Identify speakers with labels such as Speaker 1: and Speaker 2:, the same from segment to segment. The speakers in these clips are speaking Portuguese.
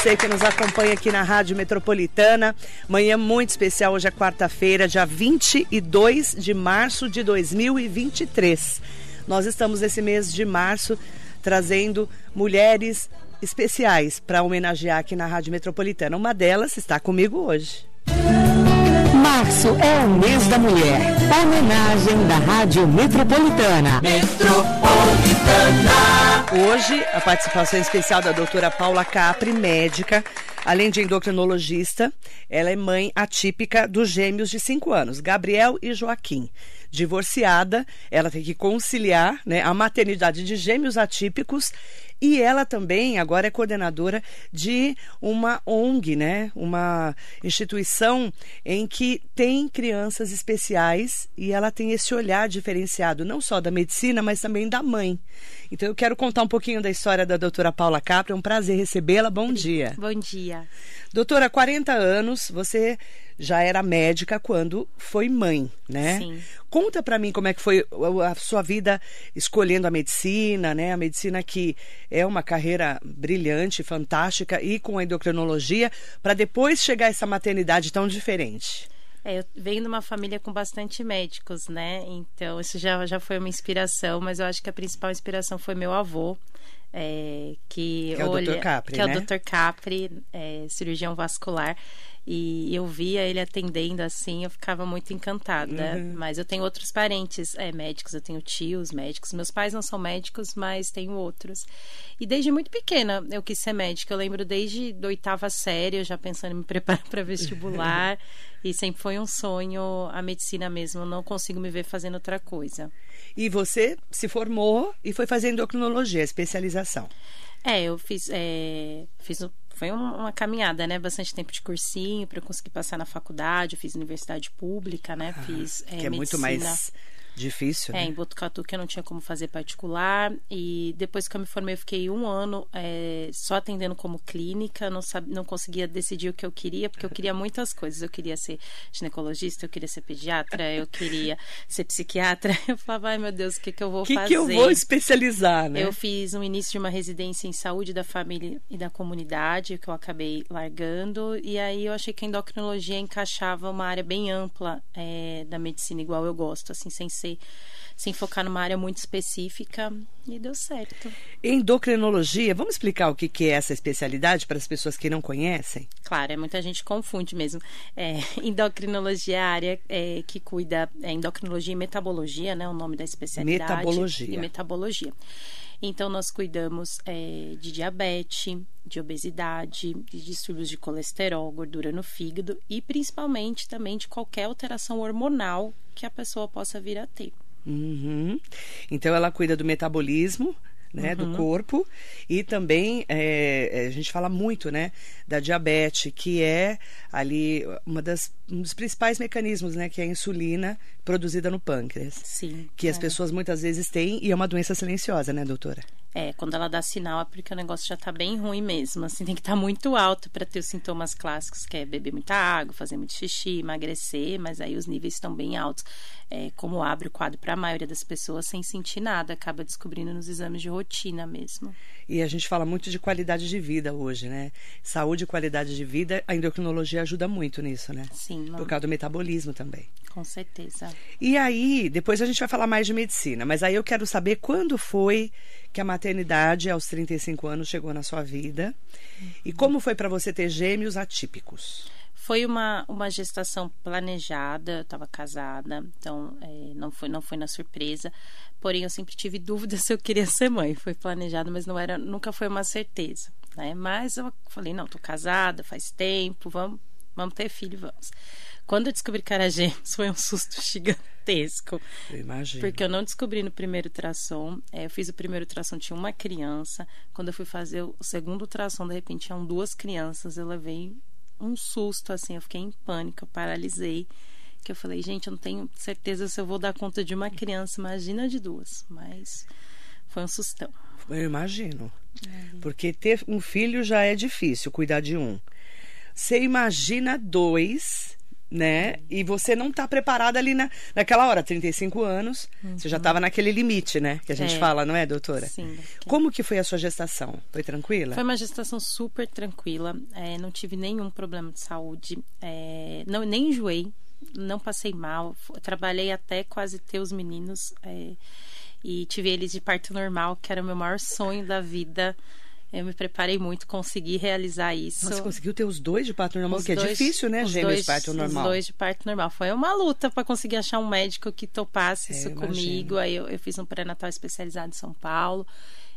Speaker 1: você que nos acompanha aqui na Rádio Metropolitana. Manhã muito especial, hoje é quarta-feira, dia 22 de março de 2023. Nós estamos nesse mês de março trazendo mulheres especiais para homenagear aqui na Rádio Metropolitana. Uma delas está comigo hoje.
Speaker 2: Março é o mês da mulher. Homenagem da Rádio Metropolitana.
Speaker 1: Hoje, a participação especial da doutora Paula Capri, médica, além de endocrinologista, ela é mãe atípica dos gêmeos de 5 anos, Gabriel e Joaquim. Divorciada, ela tem que conciliar né, a maternidade de gêmeos atípicos e ela também agora é coordenadora de uma ONG, né? Uma instituição em que tem crianças especiais e ela tem esse olhar diferenciado, não só da medicina, mas também da mãe. Então eu quero contar um pouquinho da história da doutora Paula Capra. É um prazer recebê-la. Bom dia.
Speaker 3: Bom dia.
Speaker 1: Doutora, 40 anos, você já era médica quando foi mãe, né?
Speaker 3: Sim.
Speaker 1: Conta para mim como é que foi a sua vida escolhendo a medicina, né? A medicina que é uma carreira brilhante, fantástica e com a endocrinologia, para depois chegar a essa maternidade tão diferente.
Speaker 3: É, eu venho de uma família com bastante médicos, né? Então, isso já, já foi uma inspiração, mas eu acho que a principal inspiração foi meu avô. É, que,
Speaker 1: Que é o
Speaker 3: olha,
Speaker 1: Dr. Capri,
Speaker 3: que é
Speaker 1: né?
Speaker 3: o Dr. Capri, é, cirurgião vascular. E eu via ele atendendo assim, eu ficava muito encantada.
Speaker 1: Uhum.
Speaker 3: Mas eu tenho outros parentes é, médicos, eu tenho tios médicos. Meus pais não são médicos, mas tenho outros. E desde muito pequena eu quis ser médica. Eu lembro desde da oitava série, eu já pensando em me preparar para vestibular. e sempre foi um sonho a medicina mesmo. Eu não consigo me ver fazendo outra coisa.
Speaker 1: E você se formou e foi fazer endocrinologia, especialização.
Speaker 3: É, eu fiz. é, fiz foi um- uma caminhada, né? Bastante tempo de cursinho para eu conseguir passar na faculdade. Eu fiz universidade pública, né? Fiz.
Speaker 1: que é muito
Speaker 3: medicina.
Speaker 1: mais difícil,
Speaker 3: É,
Speaker 1: né?
Speaker 3: em Botucatu que eu não tinha como fazer particular. E depois que eu me formei, eu fiquei um ano é, só atendendo como clínica. Não, sab... não conseguia decidir o que eu queria, porque eu queria muitas coisas. Eu queria ser ginecologista, eu queria ser pediatra, eu queria ser psiquiatra. Eu falava, ai meu Deus, o que, que eu vou
Speaker 1: O que,
Speaker 3: fazer?
Speaker 1: que eu vou especializar, né?
Speaker 3: Eu fiz um início de uma residência em saúde da família e da comunidade, que eu acabei largando. E aí eu achei que a endocrinologia encaixava uma área bem ampla é, da medicina, igual eu gosto, assim, sem ser, sem focar numa área muito específica. E deu certo.
Speaker 1: Endocrinologia, vamos explicar o que, que é essa especialidade para as pessoas que não conhecem?
Speaker 3: Claro, é, muita gente confunde mesmo. É, endocrinologia é a área é, que cuida, é endocrinologia e metabologia, né? O nome da especialidade.
Speaker 1: Metabologia.
Speaker 3: E metabologia. Então, nós cuidamos é, de diabetes, de obesidade, de distúrbios de colesterol, gordura no fígado e principalmente também de qualquer alteração hormonal que a pessoa possa vir a ter.
Speaker 1: Uhum. Então ela cuida do metabolismo. Né, do corpo e também é, é, a gente fala muito né da diabetes que é ali uma das um dos principais mecanismos né que é a insulina produzida no pâncreas
Speaker 3: Sim.
Speaker 1: que as
Speaker 3: é.
Speaker 1: pessoas muitas vezes têm e é uma doença silenciosa né doutora
Speaker 3: É, quando ela dá sinal é porque o negócio já tá bem ruim mesmo. Assim, tem que estar muito alto para ter os sintomas clássicos, que é beber muita água, fazer muito xixi, emagrecer, mas aí os níveis estão bem altos. É, como abre o quadro para a maioria das pessoas sem sentir nada, acaba descobrindo nos exames de rotina mesmo.
Speaker 1: E a gente fala muito de qualidade de vida hoje, né? Saúde e qualidade de vida, a endocrinologia ajuda muito nisso, né?
Speaker 3: Sim,
Speaker 1: Por causa do metabolismo também.
Speaker 3: Com certeza.
Speaker 1: E aí, depois a gente vai falar mais de medicina, mas aí eu quero saber quando foi que a maternidade aos 35 anos chegou na sua vida e como foi para você ter gêmeos atípicos.
Speaker 3: Foi uma, uma gestação planejada, eu estava casada, então é, não, foi, não foi na surpresa. Porém, eu sempre tive dúvida se eu queria ser mãe. Foi planejado, mas não era, nunca foi uma certeza. Né? Mas eu falei, não, tô casada faz tempo, vamos, vamos ter filho, vamos. Quando eu descobri que era gêmeos, foi um susto gigantesco.
Speaker 1: Eu imagino.
Speaker 3: Porque eu não descobri no primeiro ultrassom. É, eu fiz o primeiro ultrassom, tinha uma criança. Quando eu fui fazer o segundo ultrassom, de repente tinham duas crianças. Eu levei um susto, assim, eu fiquei em pânico, eu paralisei. Que eu falei, gente, eu não tenho certeza se eu vou dar conta de uma criança, imagina de duas. Mas foi um sustão.
Speaker 1: Eu imagino. Porque ter um filho já é difícil, cuidar de um. Você imagina dois, né? E você não tá preparada ali na, naquela hora, 35 anos. Você já estava naquele limite, né? Que a gente
Speaker 3: É.
Speaker 1: fala, não é, doutora?
Speaker 3: Sim.
Speaker 1: Como que foi a sua gestação? Foi tranquila?
Speaker 3: Foi uma gestação super tranquila, é, não tive nenhum problema de saúde, é, não, nem enjoei, não passei mal, trabalhei até quase ter os meninos é, e tive eles de parto normal, que era o meu maior sonho da vida. Eu me preparei muito, consegui realizar isso.
Speaker 1: Você conseguiu ter os dois de parto normal,
Speaker 3: Os
Speaker 1: que é
Speaker 3: dois-
Speaker 1: difícil, né?
Speaker 3: os
Speaker 1: Gêmeos de parto normal.
Speaker 3: Os dois de parto normal. Foi uma luta para conseguir achar um médico que topasse
Speaker 1: É,
Speaker 3: isso comigo. Aí eu, eu fiz um pré-natal especializado em São Paulo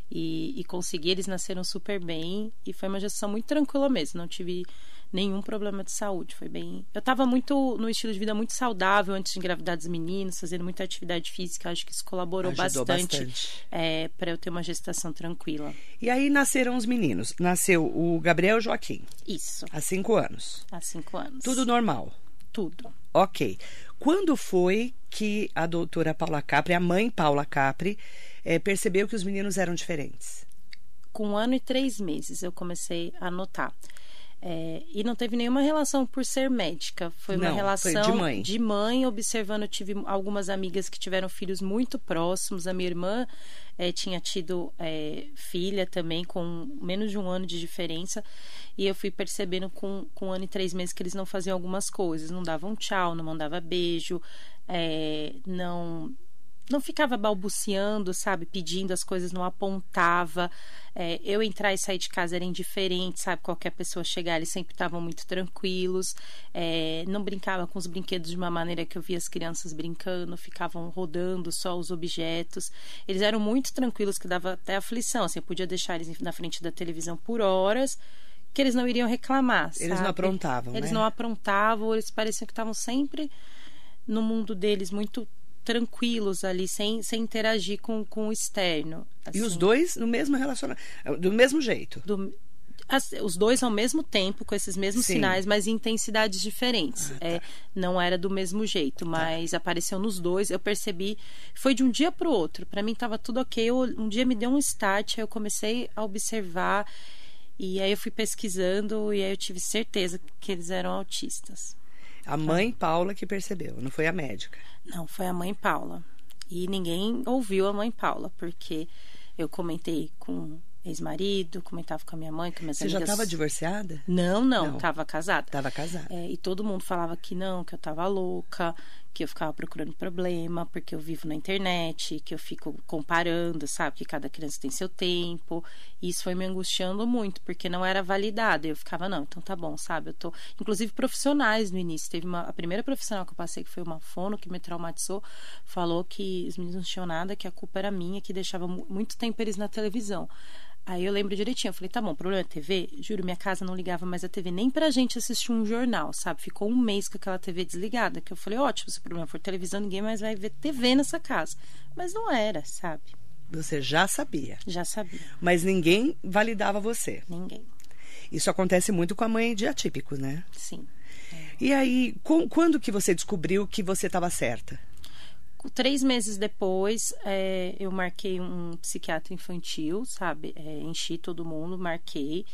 Speaker 3: e, e consegui. Eles nasceram super bem e foi uma gestação muito tranquila mesmo. Não tive nenhum problema de saúde. Foi bem. Eu estava muito no estilo de vida muito saudável antes de engravidar dos meninos, fazendo muita atividade física. Acho que isso colaborou
Speaker 1: Ajudou
Speaker 3: bastante,
Speaker 1: bastante.
Speaker 3: para eu ter uma gestação tranquila.
Speaker 1: E aí nasceram os meninos. Nasceu o Gabriel e o Joaquim,
Speaker 3: Isso,
Speaker 1: há cinco anos.
Speaker 3: há cinco anos.
Speaker 1: Tudo normal.
Speaker 3: Tudo.
Speaker 1: Ok. Quando foi que a doutora Paula Capri, a mãe Paula Capri, eh, percebeu que os meninos eram diferentes?
Speaker 3: com um ano e três meses eu comecei a notar. É, e não teve nenhuma relação por ser médica. Foi uma
Speaker 1: Não, foi
Speaker 3: relação
Speaker 1: de mãe.
Speaker 3: de mãe, observando. Eu tive algumas amigas que tiveram filhos muito próximos. A minha irmã é, tinha tido é, filha também, com menos de um ano de diferença. E eu fui percebendo com, com um ano e três meses que eles não faziam algumas coisas. Não davam tchau, não mandava beijo, é, não não ficava balbuciando, sabe? Pedindo as coisas, não apontava. É, eu entrar e sair de casa era indiferente, sabe? Qualquer pessoa chegar, eles sempre estavam muito tranquilos. É, não brincava com os brinquedos de uma maneira que eu via as crianças brincando, ficavam rodando só os objetos. Eles eram muito tranquilos, que dava até aflição. Assim, eu podia deixar eles na frente da televisão por horas. Que eles não iriam reclamar.
Speaker 1: Eles não aprontavam,
Speaker 3: Eles
Speaker 1: né?
Speaker 3: não aprontavam, eles pareciam que estavam sempre no mundo deles muito tranquilos ali, sem, sem interagir com, com o externo.
Speaker 1: E os
Speaker 3: assim,
Speaker 1: dois no mesmo relacionamento, do mesmo jeito.
Speaker 3: do- as- os dois ao mesmo tempo, com esses mesmos
Speaker 1: Sim.
Speaker 3: sinais, mas em intensidades diferentes.
Speaker 1: Ah, tá.
Speaker 3: É, não era do mesmo jeito, mas apareceu nos dois. Eu percebi, foi de um dia para o outro. Para mim estava tudo ok. Eu- um dia me deu um start, aí eu comecei a observar. E aí eu fui pesquisando e aí eu tive certeza que eles eram autistas.
Speaker 1: A mãe Paula que percebeu, não foi a médica.
Speaker 3: Não, foi a mãe Paula. E ninguém ouviu a mãe Paula, porque eu comentei com ex-marido, comentava com a minha mãe, com minhas
Speaker 1: Você já
Speaker 3: amigas.
Speaker 1: estava divorciada?
Speaker 3: Não, não, estava casada.
Speaker 1: Estava casada.
Speaker 3: É, e todo mundo falava que não, que eu tava louca, que eu ficava procurando problema, porque eu vivo na internet, que eu fico comparando, sabe? Que cada criança tem seu tempo. E isso foi me angustiando muito, porque não era validado. Eu ficava, não, então tá bom, sabe? Eu tô. Inclusive, profissionais no início. Teve uma. A primeira profissional que eu passei, que foi uma fono, que me traumatizou, falou que os meninos não tinham nada, que a culpa era minha, que deixava mu- muito tempo eles na televisão. Aí eu lembro direitinho, eu falei, tá bom, problema é TV? Juro, minha casa não ligava mais a TV nem pra gente assistir um jornal, sabe? Ficou um mês com aquela TV desligada, que eu falei, ótimo, se o problema for televisão, ninguém mais vai ver TV nessa casa. Mas não era, sabe?
Speaker 1: Você já sabia,
Speaker 3: Já sabia,
Speaker 1: mas ninguém validava você.
Speaker 3: ninguém.
Speaker 1: Isso acontece muito com a mãe de atípicos, né?
Speaker 3: Sim.
Speaker 1: E aí, com- quando que você descobriu que você estava certa?
Speaker 3: Três meses depois, é, eu marquei um psiquiatra infantil, sabe? É, enchi todo mundo, marquei.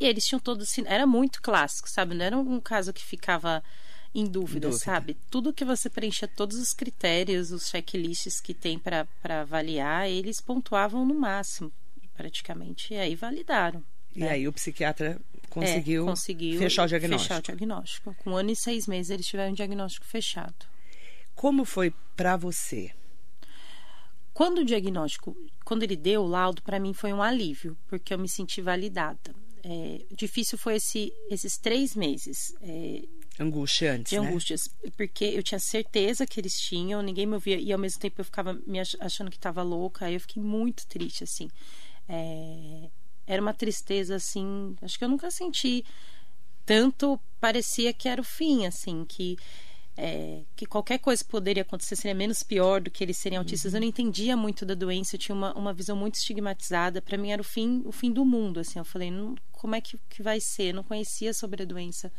Speaker 3: E eles tinham todos. Era muito clássico, sabe? Não era um caso que ficava em dúvida,
Speaker 1: Dúvida.
Speaker 3: sabe? Tudo que você preenchia, todos os critérios, os checklists que tem para avaliar, eles pontuavam no máximo, praticamente. E aí validaram.
Speaker 1: E
Speaker 3: né?
Speaker 1: aí o psiquiatra conseguiu,
Speaker 3: É, conseguiu
Speaker 1: fechar o diagnóstico.
Speaker 3: Fechar o diagnóstico. Com um ano e seis meses, eles tiveram um diagnóstico fechado.
Speaker 1: Como foi pra você?
Speaker 3: Quando o diagnóstico, quando ele deu o laudo, para mim foi um alívio, porque eu me senti validada. É, difícil foi esse, esses três meses é,
Speaker 1: Angustiante,
Speaker 3: de
Speaker 1: né?
Speaker 3: angústias, porque eu tinha certeza que eles tinham, ninguém me ouvia, e ao mesmo tempo eu ficava me ach- achando que estava louca, aí eu fiquei muito triste, assim. É, era uma tristeza, assim, acho que eu nunca senti tanto, parecia que era o fim, assim, que é, que qualquer coisa poderia acontecer seria menos pior do que eles serem autistas. Eu não entendia muito da doença, eu tinha uma, uma visão muito estigmatizada. Para mim era o fim, o fim do mundo, assim. Eu falei, não, como é que, que vai ser? Eu não conhecia sobre a doença.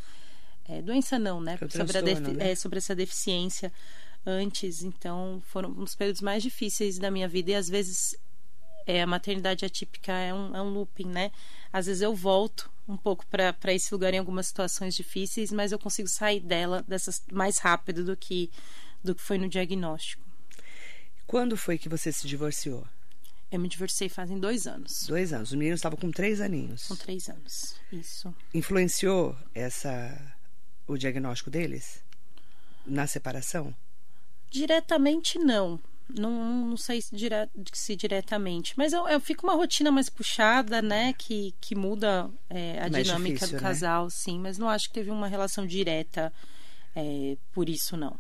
Speaker 3: É, doença não, né? Sobre, a
Speaker 1: né?
Speaker 3: é, sobre essa deficiência antes. Então, foram um dos períodos mais difíceis da minha vida e às vezes é, a maternidade atípica é um, é um looping, né? Às vezes eu volto um pouco para esse lugar em algumas situações difíceis, mas eu consigo sair dela dessas mais rápido do que do que foi no diagnóstico.
Speaker 1: Quando foi que você se divorciou?
Speaker 3: Eu me divorciei fazem dois anos.
Speaker 1: Dois anos. Os meninos estavam com três aninhos.
Speaker 3: Com três anos, isso.
Speaker 1: Influenciou essa o diagnóstico deles na separação?
Speaker 3: Diretamente não. Não, não sei se, dire, se diretamente, mas eu, eu fico uma rotina mais puxada, né? Que, que muda é, a mais dinâmica difícil, do né? casal, né? sim, mas não acho que teve uma relação direta é, por isso, não.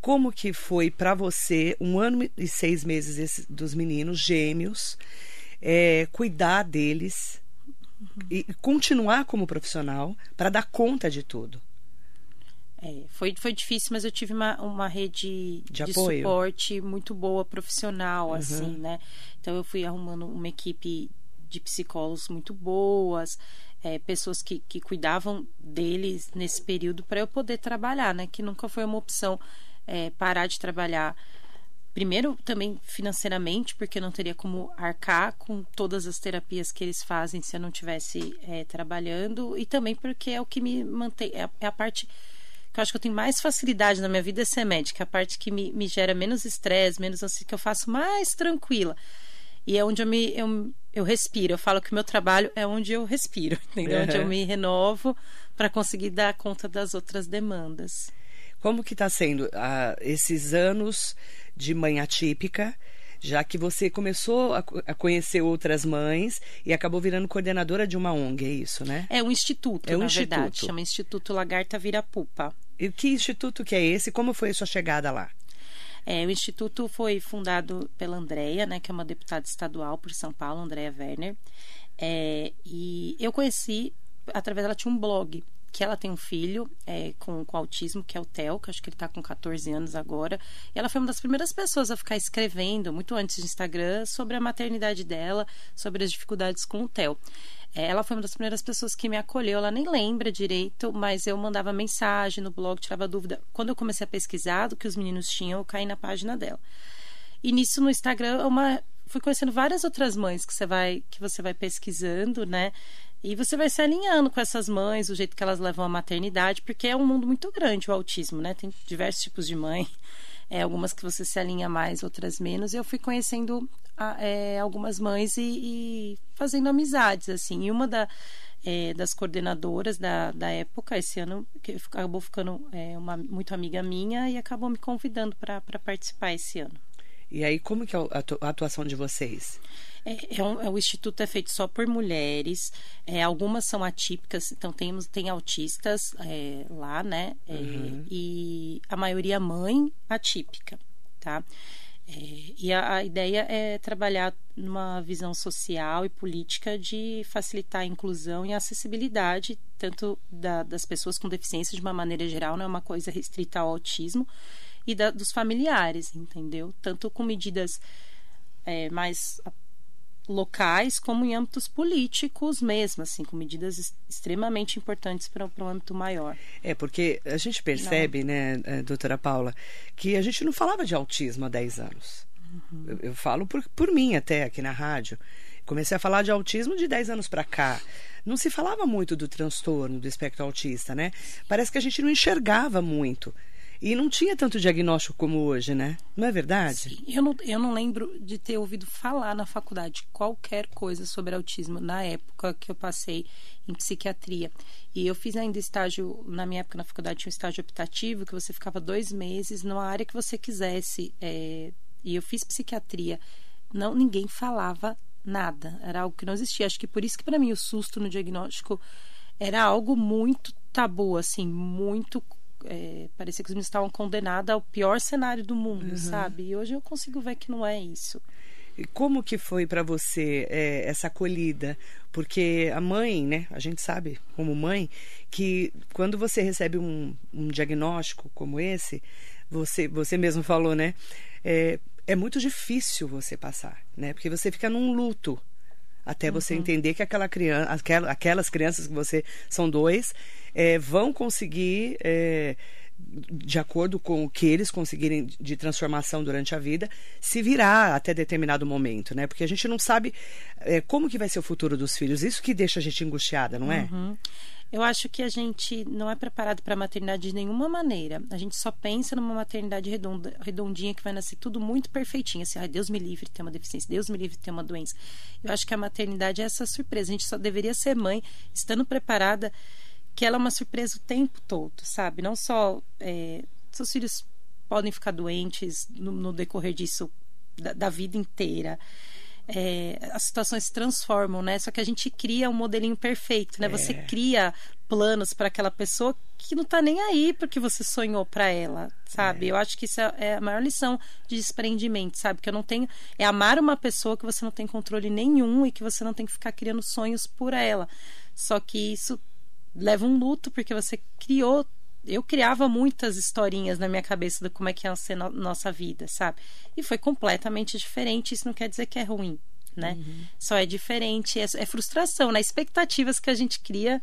Speaker 1: Como que foi para você um ano e seis meses esse, dos meninos gêmeos, é, cuidar deles uhum. e continuar como profissional para dar conta de tudo?
Speaker 3: É, foi, foi difícil, mas eu tive uma, uma rede de, de suporte muito boa, profissional, uhum. assim, né? Então eu fui arrumando uma equipe de psicólogos muito boas, é, pessoas que, que cuidavam deles nesse período para eu poder trabalhar, né? Que nunca foi uma opção é, parar de trabalhar. Primeiro, também financeiramente, porque eu não teria como arcar com todas as terapias que eles fazem se eu não estivesse é, trabalhando, e também porque é o que me mantém, é a, é a parte que eu acho que eu tenho mais facilidade na minha vida é ser médica, a parte que me, me gera menos estresse, menos assim, que eu faço mais tranquila. E é onde eu me eu, eu respiro. Eu falo que o meu trabalho é onde eu respiro, entendeu? Uhum. Onde eu me renovo para conseguir dar conta das outras demandas.
Speaker 1: Como que está sendo uh, esses anos de mãe atípica? já que você começou a, a, conhecer outras mães e acabou virando coordenadora de uma ONG, é isso, né?
Speaker 3: É um instituto, é um na instituto. verdade, chama Instituto Lagarta Virapupa.
Speaker 1: E que instituto que é esse? Como foi a sua chegada lá?
Speaker 3: É, o instituto foi fundado pela Andrea, né, que é uma deputada estadual por São Paulo, Andrea Werner. É, e eu conheci através dela tinha um blog que ela tem um filho é, com, com, autismo, que é o Theo, que acho que ele está com 14 anos agora. E ela foi uma das primeiras pessoas a ficar escrevendo, muito antes do Instagram, sobre a maternidade dela, sobre as dificuldades com o Theo. É, ela foi uma das primeiras pessoas que me acolheu. Ela nem lembra direito, mas eu mandava mensagem no blog, tirava dúvida. Quando eu comecei a pesquisar do que os meninos tinham, eu caí na página dela. E nisso no Instagram, uma fui conhecendo várias outras mães que você vai que você vai pesquisando, né? E você vai se alinhando com essas mães, o jeito que elas levam a maternidade, porque é um mundo muito grande o autismo, né? Tem diversos tipos de mãe. É, algumas que você se alinha mais, outras menos. Eu fui conhecendo é, algumas mães e, e, fazendo amizades, assim. E uma da, é, das coordenadoras da, da época, esse ano, que acabou ficando é, uma muito amiga minha e acabou me convidando para participar esse ano.
Speaker 1: E aí, como que é a atuação de vocês?
Speaker 3: É, é um, é, o instituto é feito só por mulheres. É, algumas são atípicas, então temos tem autistas é, lá, né? É, uhum. E a maioria mãe atípica, tá? É, e a, a, ideia é trabalhar numa visão social e política de facilitar a inclusão e a acessibilidade tanto da, das pessoas com deficiência de uma maneira geral, não é uma coisa restrita ao autismo e da, dos familiares, entendeu? Tanto com medidas é, mais locais como em âmbitos políticos mesmo, assim, com medidas extremamente importantes para um âmbito maior.
Speaker 1: É, porque a gente percebe, não. né, eh, doutora Paula, que a gente não falava de autismo há 10 anos. Uhum. Eu, eu, falo por, por mim até aqui na rádio. Comecei a falar de autismo de 10 anos para cá. Não se falava muito do transtorno do espectro autista, né? Parece que a gente não enxergava muito. E não tinha tanto diagnóstico como hoje, né? Não é verdade?
Speaker 3: Sim, eu não, eu não lembro de ter ouvido falar na faculdade qualquer coisa sobre autismo na época que eu passei em psiquiatria. E eu fiz ainda estágio, na minha época na faculdade tinha um estágio optativo, que você ficava dois meses numa área que você quisesse. É, e eu fiz psiquiatria. Não, ninguém falava nada. Era algo que não existia. Acho que por isso que para mim o susto no diagnóstico era algo muito tabu, assim, muito é, parecia que os meninos estavam condenados ao pior cenário do mundo, uhum. sabe? E hoje eu consigo ver que não é isso.
Speaker 1: E como que foi para você é, essa acolhida? Porque a mãe, né? A gente sabe, como mãe, que quando você recebe um, um diagnóstico como esse, você, você mesmo falou, né? É, é muito difícil você passar, né? Porque você fica num luto até você uhum. entender que aquela criança, aquelas crianças que você são dois, é, vão conseguir é, de acordo com o que eles conseguirem de transformação durante a vida, se virar até determinado momento, né? Porque a gente não sabe é, como que vai ser o futuro dos filhos. Isso que deixa a gente angustiada, não é?
Speaker 3: Uhum. Eu acho que a gente não é preparado para a maternidade de nenhuma maneira. A gente só pensa numa maternidade redonda, redondinha que vai nascer tudo muito perfeitinho. Assim, ai, Deus me livre de ter uma deficiência, Deus me livre de ter uma doença. Eu acho que a maternidade é essa surpresa. A gente só deveria ser mãe estando preparada que ela é uma surpresa o tempo todo, sabe? Não só é, seus filhos podem ficar doentes no, no decorrer disso da, da vida inteira é, as situações se transformam, né? Só que a gente cria um modelinho perfeito, né? É. Você cria planos para aquela pessoa que não tá nem aí porque você sonhou para ela, sabe? É. Eu acho que isso é, é a maior lição de desprendimento, sabe? Que eu não tenho é amar uma pessoa que você não tem controle nenhum e que você não tem que ficar criando sonhos por ela. Só que isso leva um luto porque você criou eu criava muitas historinhas na minha cabeça de como é que ia ser no, nossa vida, sabe? E foi completamente diferente. Isso não quer dizer que é ruim, né? Uhum. Só é diferente, é, é, frustração, né? Expectativas que a gente cria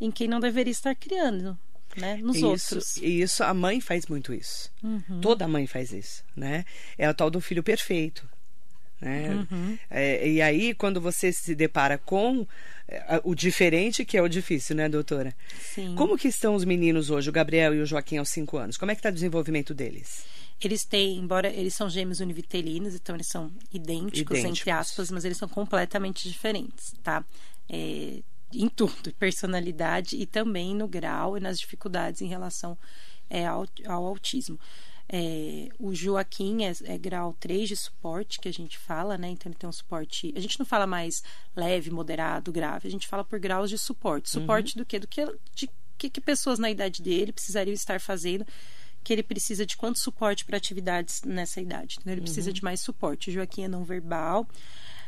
Speaker 3: em quem não deveria estar criando, né? Nos
Speaker 1: isso,
Speaker 3: outros.
Speaker 1: E isso, a mãe faz muito isso. Uhum. Toda mãe faz isso, né? É o tal do filho perfeito. Né? Uhum. É, e aí, quando você se depara com é, o diferente, que é o difícil, né, doutora?
Speaker 3: Sim.
Speaker 1: Como que estão os meninos hoje, o Gabriel e o Joaquim, aos cinco anos? Como é que está o desenvolvimento deles?
Speaker 3: Eles têm, embora eles são gêmeos univitelinos, então eles são idênticos, idênticos. entre aspas, mas eles são completamente diferentes, tá? É, em tudo, personalidade e também no grau e nas dificuldades em relação é, ao, ao autismo. É, o Joaquim é, é, grau 3 de suporte, que a gente fala, né? Então ele tem um suporte. A gente não fala mais leve, moderado, grave, a gente fala por graus de suporte. Suporte uhum. do que? Do que de que, que pessoas na idade dele precisariam estar fazendo que ele precisa de quanto suporte para atividades nessa idade. Então, ele uhum. precisa de mais suporte. O Joaquim é não verbal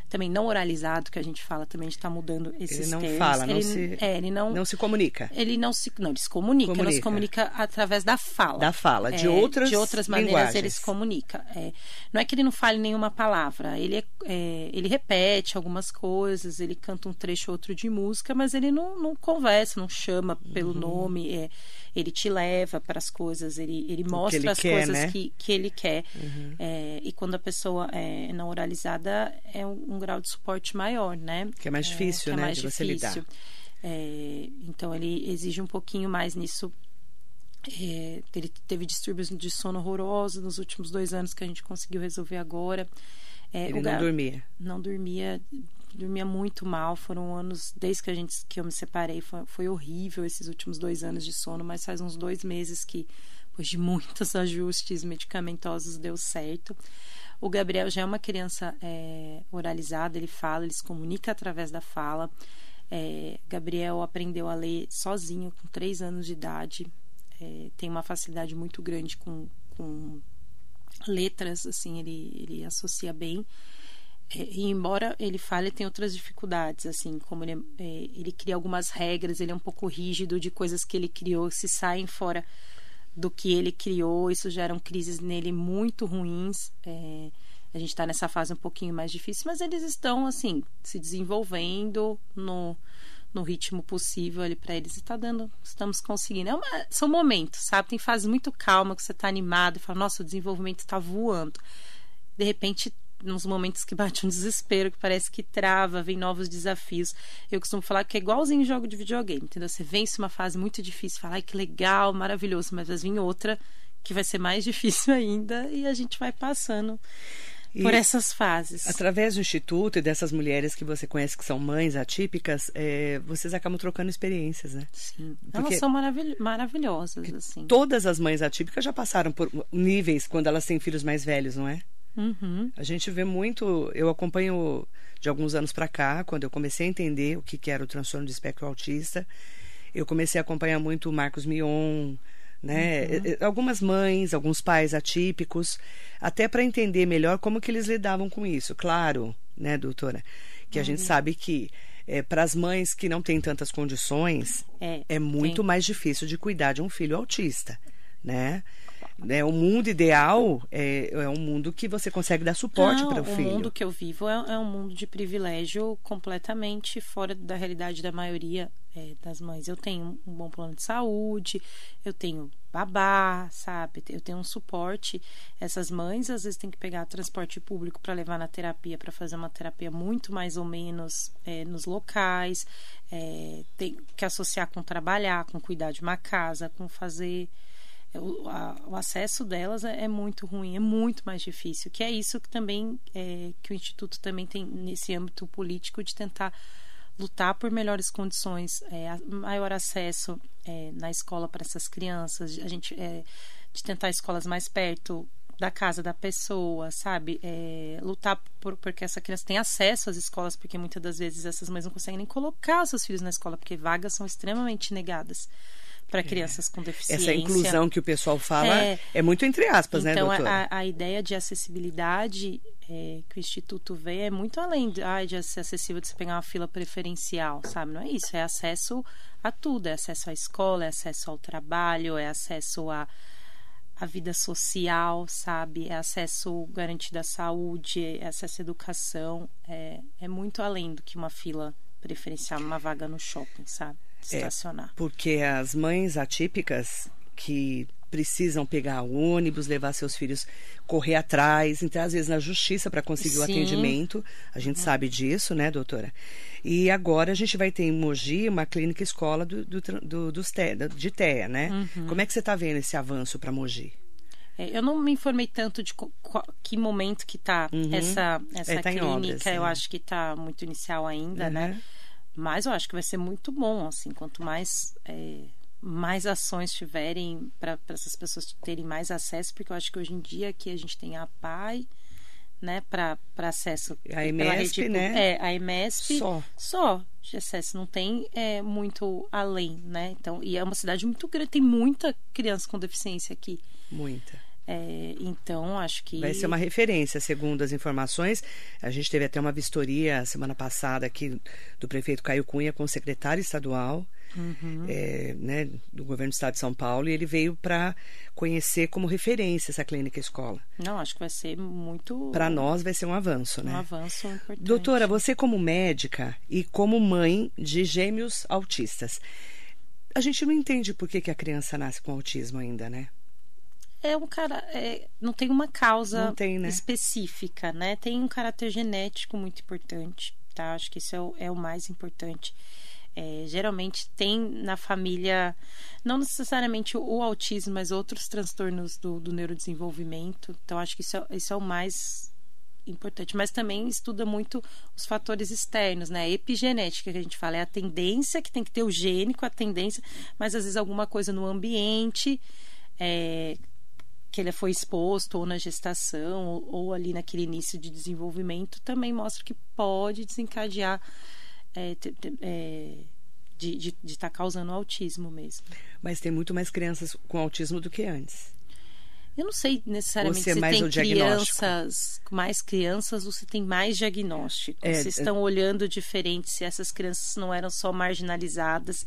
Speaker 3: também não oralizado, que a gente fala também, a gente está mudando esses
Speaker 1: ele não
Speaker 3: termos.
Speaker 1: Fala, não
Speaker 3: ele,
Speaker 1: se,
Speaker 3: é, ele não,
Speaker 1: não se comunica.
Speaker 3: Ele não se, não, ele se comunica, comunica. ele se comunica através da fala.
Speaker 1: Da fala, de é, outras
Speaker 3: De outras
Speaker 1: maneiras
Speaker 3: linguagens. ele se comunica. É, não é que ele não fale nenhuma palavra, ele, é, é, ele repete algumas coisas, ele canta um trecho ou outro de música, mas ele não, não conversa, não chama pelo uhum. nome, é, ele te leva para as coisas, ele, ele mostra ele as quer, coisas né? que, que ele quer. Uhum. É, e quando a pessoa é não oralizada, é um, um, grau de suporte maior, né?
Speaker 1: Que é mais difícil, é, né? É mais de difícil. você lidar.
Speaker 3: É, então ele exige um pouquinho mais nisso. É, ele teve distúrbios de sono horrorosos nos últimos dois anos que a gente conseguiu resolver agora.
Speaker 1: É, ele não dormia?
Speaker 3: Não dormia dormia muito mal. Foram anos, desde que a gente que eu me separei, foi, foi horrível esses últimos dois anos de sono, mas faz uns dois meses que, depois de muitos ajustes medicamentosos, deu certo. O Gabriel já é uma criança é, oralizada, ele fala, ele se comunica através da fala. É, Gabriel aprendeu a ler sozinho com três anos de idade. É, tem uma facilidade muito grande com, com letras, assim, ele, ele associa bem. É, e embora ele fale, tem outras dificuldades, assim, como ele, é, ele cria algumas regras, ele é um pouco rígido de coisas que ele criou, se saem fora do que ele criou, isso geram crises nele muito ruins. É, a gente está nessa fase um pouquinho mais difícil, mas eles estão, assim, se desenvolvendo no, no ritmo possível ali para eles e está dando, estamos conseguindo. É uma, são momentos, sabe? Tem fases muito calma que você está animado e fala, nossa, o desenvolvimento está voando. De repente nos momentos que bate um desespero, que parece que trava, vem novos desafios. Eu costumo falar que é igualzinho jogo de videogame, entendeu? Você vence uma fase muito difícil, fala, ai que legal, maravilhoso, mas vai vir outra que vai ser mais difícil ainda e a gente vai passando e por essas fases.
Speaker 1: Através do Instituto e dessas mulheres que você conhece que são mães atípicas, é, vocês acabam trocando experiências, né?
Speaker 3: Sim. Porque elas são maravil maravilhosas, assim.
Speaker 1: Todas as mães atípicas já passaram por níveis quando elas têm filhos mais velhos, não é?
Speaker 3: Uhum.
Speaker 1: A gente vê muito. Eu acompanho de alguns anos para cá, quando eu comecei a entender o que, que era o transtorno de espectro autista, eu comecei a acompanhar muito o Marcos Mion, né? Uhum. Algumas mães, alguns pais atípicos, até para entender melhor como que eles lidavam com isso. Claro, né, doutora, que a gente uhum. sabe que é, para as mães que não têm tantas condições,
Speaker 3: é,
Speaker 1: é muito mais difícil de cuidar de um filho autista, né? Né, o mundo ideal é, é um mundo que você consegue dar suporte para o filho.
Speaker 3: O mundo que eu vivo é, é, um mundo de privilégio completamente fora da realidade da maioria é, das mães. Eu tenho um bom plano de saúde, eu tenho babá, sabe? Eu tenho um suporte. Essas mães às vezes têm que pegar transporte público para levar na terapia, para fazer uma terapia muito mais ou menos é, nos locais. É, tem que associar com trabalhar, com cuidar de uma casa, com fazer o, a, o acesso delas é, é, muito ruim, é muito mais difícil. Que é isso que também é, que o instituto também tem nesse âmbito político de tentar lutar por melhores condições, é, maior acesso é, na escola para essas crianças, a gente é, de tentar escolas mais perto da casa da pessoa, sabe? É, lutar por porque essa criança tem acesso às escolas, porque muitas das vezes essas mães não conseguem nem colocar seus filhos na escola, porque vagas são extremamente negadas para é. crianças com deficiência.
Speaker 1: Essa inclusão que o pessoal fala é, é muito entre aspas,
Speaker 3: então,
Speaker 1: né, doutora?
Speaker 3: Então, a, a, ideia de acessibilidade é, que o Instituto vê é muito além de, ah, de ser acessível de você pegar uma fila preferencial, sabe? Não é isso, é acesso a tudo, é acesso à escola, é acesso ao trabalho, é acesso a a vida social, sabe? É acesso garantido à saúde, é acesso à educação. É, é muito além do que uma fila preferencial numa vaga no shopping, sabe?
Speaker 1: É, estacionar. É, porque as mães atípicas que precisam pegar o ônibus, levar seus filhos, correr atrás, entrar às vezes na justiça para conseguir Sim. o atendimento. A gente uhum. sabe disso, né, doutora? E agora a gente vai ter em Mogi uma clínica escola do, do, do, dos te, de TEA, né? Uhum. Como é que você está vendo esse avanço para Mogi?
Speaker 3: É, eu não me informei tanto de que momento que está uhum. essa, essa é, tá clínica. Obras, eu acho que está muito inicial ainda, né? Mas eu acho que vai ser muito bom, assim, quanto mais é, mais ações tiverem para essas pessoas terem mais acesso, porque eu acho que hoje em dia aqui a gente tem a PAI, né, para acesso
Speaker 1: a EMESP, rede, né?
Speaker 3: É, a EMESP só, só de acesso, não tem é, muito além, né? Então, e é uma cidade muito grande, tem muita criança com deficiência aqui.
Speaker 1: Muita.
Speaker 3: É, então, acho que.
Speaker 1: Vai ser uma referência, segundo as informações. A gente teve até uma vistoria semana passada aqui do prefeito Caio Cunha com o secretário estadual uhum. é, né, do governo do estado de São Paulo e ele veio para conhecer como referência essa clínica escola.
Speaker 3: Não, acho que vai ser muito.
Speaker 1: Para nós vai ser um avanço,
Speaker 3: um
Speaker 1: né?
Speaker 3: Um avanço importante.
Speaker 1: Doutora, você como médica e como mãe de gêmeos autistas, a gente não entende por que, que a criança nasce com autismo ainda, né?
Speaker 3: É um cara é, não tem uma causa
Speaker 1: tem, né?
Speaker 3: específica né? Tem um caráter genético muito importante tá? Acho que isso é o, é o mais importante. É, geralmente tem na família não necessariamente o, autismo mas outros transtornos do, do neurodesenvolvimento. Então acho que isso é, isso é o mais importante, mas também estuda muito os fatores externos, né? A epigenética que a gente fala é a tendência que tem que ter o gênico, a tendência, mas às vezes alguma coisa no ambiente é, que ele foi exposto ou na gestação ou, ou, ali naquele início de desenvolvimento também mostra que pode desencadear é, é, de estar tá causando autismo mesmo.
Speaker 1: Mas tem muito mais crianças com autismo do que antes.
Speaker 3: Eu não sei necessariamente se, é tem crianças, mais crianças ou se tem mais diagnóstico. É, se é estão olhando diferente, se essas crianças não eram só marginalizadas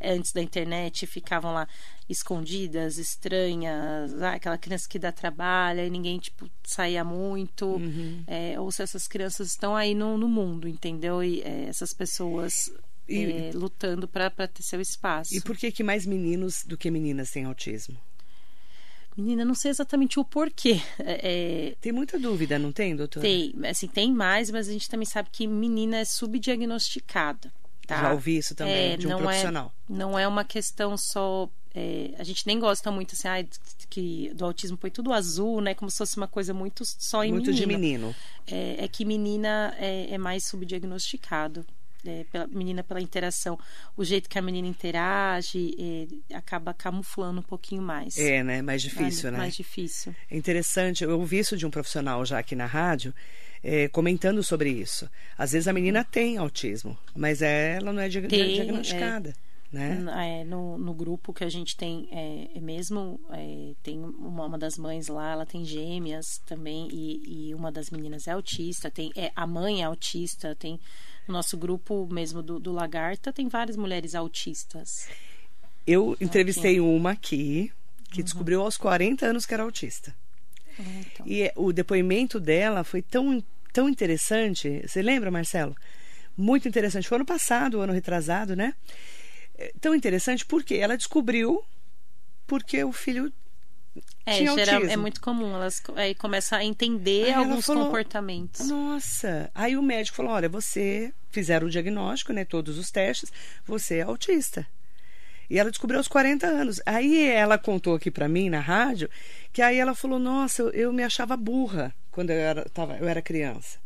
Speaker 3: antes da internet ficavam lá escondidas, estranhas, ah, aquela criança que dá trabalho e ninguém tipo saía muito, uhum. é, ou se essas crianças estão aí no, no mundo, entendeu? E é, essas pessoas e, é, lutando para ter seu espaço.
Speaker 1: E por que que mais meninos do que meninas têm autismo?
Speaker 3: Menina, não sei exatamente o porquê. É,
Speaker 1: tem muita dúvida, não tem, doutora?
Speaker 3: Tem, assim, tem mais, mas a gente também sabe que menina é subdiagnosticada. Tá?
Speaker 1: Já ouvi isso também é, de um
Speaker 3: não
Speaker 1: é profissional.
Speaker 3: É, não é uma questão só. É, a gente nem gosta muito assim, ah, que do autismo põe tudo azul, né? Como se fosse uma coisa muito só em
Speaker 1: muito
Speaker 3: menino.
Speaker 1: de menino.
Speaker 3: É, é que menina é, é mais subdiagnosticado. É, pela menina pela interação, o jeito que a menina interage acaba camuflando um pouquinho mais.
Speaker 1: É, né? Mais difícil, né?
Speaker 3: Mais difícil.
Speaker 1: É interessante. Eu ouvi isso de um profissional já aqui na rádio é, comentando sobre isso. Às vezes a menina tem autismo, mas ela não é diag tem, diagnosticada. É... Né?
Speaker 3: É, no, no grupo que a gente tem é, é mesmo é, tem uma, uma, das mães lá ela tem gêmeas também e, e, uma das meninas é autista tem é, a mãe é autista tem no nosso grupo mesmo do, do Lagarta tem várias mulheres autistas
Speaker 1: eu entrevistei uma aqui que uhum. descobriu aos 40 anos que era autista.
Speaker 3: Então.
Speaker 1: E o depoimento dela foi tão, tão interessante. Você lembra, Marcelo? Muito interessante. Foi ano passado, ano retrasado, né? É, tão interessante porque ela descobriu porque o filho
Speaker 3: é, geral, é muito comum, elas aí começam a entender aí alguns falou, comportamentos.
Speaker 1: Nossa, aí o médico falou: olha, você fizeram o diagnóstico, né? Todos os testes, você é autista. E ela descobriu aos 40 anos. Aí ela contou aqui para mim na rádio que aí ela falou: Nossa, eu, eu me achava burra quando eu era, tava, eu era criança.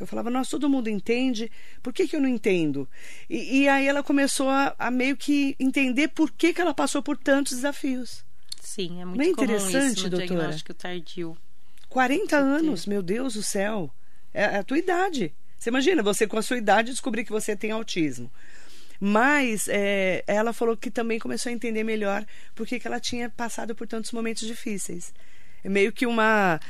Speaker 1: Eu falava, nossa, todo mundo entende, por que, que eu não entendo? E, e aí ela começou a, a, meio que entender por que, que ela passou por tantos desafios.
Speaker 3: Sim, é muito não é interessante, isso doutora? diagnóstico tardio.
Speaker 1: 40 anos, meu Deus do céu. É, é a tua idade. Você imagina, você com a sua idade descobrir que você tem autismo. Mas é, ela falou que também começou a entender melhor porque que ela tinha passado por tantos momentos difíceis. É meio que uma,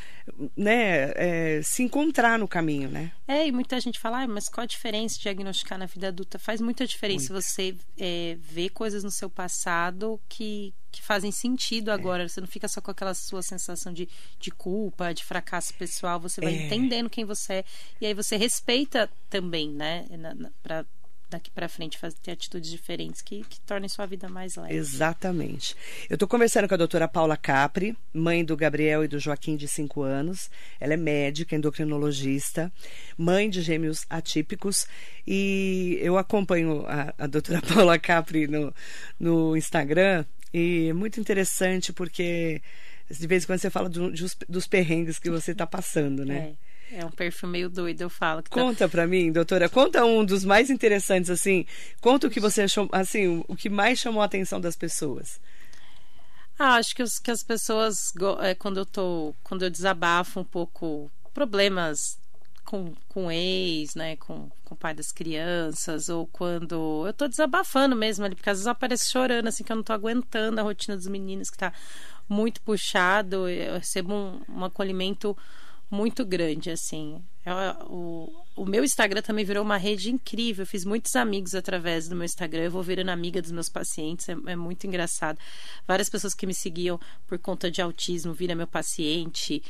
Speaker 1: né, é, se encontrar no caminho, né?
Speaker 3: É, e muita gente fala, ah, mas qual a diferença de diagnosticar na vida adulta? Faz muita diferença Muito. você é, ver coisas no seu passado que, que fazem sentido é. agora. É. Você não fica só com aquela sua sensação de, de culpa, de fracasso pessoal. Você vai é. entendendo quem você é. E aí você respeita também, né? Para daqui para frente fazer, ter atitudes diferentes que, que tornem sua vida mais leve.
Speaker 1: Exatamente. Eu estou conversando com a doutora Paula Capri, mãe do Gabriel e do Joaquim de 5 anos. Ela é médica, endocrinologista, mãe de gêmeos atípicos e eu acompanho a, a doutora Paula Capri no, no Instagram e é muito interessante porque de vez em quando você fala do, dos perrengues que você está passando, né?
Speaker 3: É. É um perfil meio doido, eu falo.
Speaker 1: Tá... Conta pra mim, doutora, conta um dos mais interessantes, assim. Conta o que você achou, assim, o que mais chamou a atenção das pessoas.
Speaker 3: Ah, acho que, os, que as pessoas, é, quando eu tô, quando eu desabafo um pouco problemas com, com ex, né, com, com o pai das crianças, ou quando eu tô desabafando mesmo ali, porque às vezes eu apareço chorando, assim, que eu não tô aguentando a rotina dos meninos, que tá muito puxado, eu recebo um, um acolhimento muito grande, assim. Eu, é, o, o meu Instagram também virou uma rede incrível. Eu fiz muitos amigos através do meu Instagram. Eu vou virando amiga dos meus pacientes. É, é muito engraçado. Várias pessoas que me seguiam por conta de autismo viram meu paciente.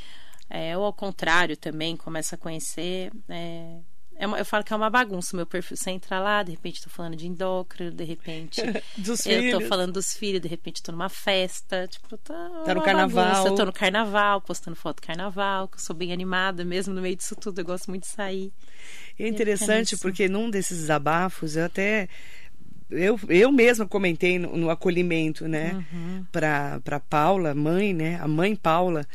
Speaker 3: É, ou ao contrário também, começa a conhecer. É, é uma, eu falo que é uma bagunça o meu perfil. Você entra lá, de repente estou falando de endócrino, de repente
Speaker 1: dos
Speaker 3: eu
Speaker 1: estou
Speaker 3: falando dos filhos, de repente estou numa festa, tipo, tá,
Speaker 1: tá no carnaval. Bagunça.
Speaker 3: Eu tô no carnaval, postando foto do carnaval, que eu sou bem animada mesmo no meio disso tudo, eu gosto muito de sair.
Speaker 1: É interessante é porque num desses desabafos eu até eu, eu mesma comentei no, no acolhimento, né, uhum. para Paula, mãe, né, a mãe Paula,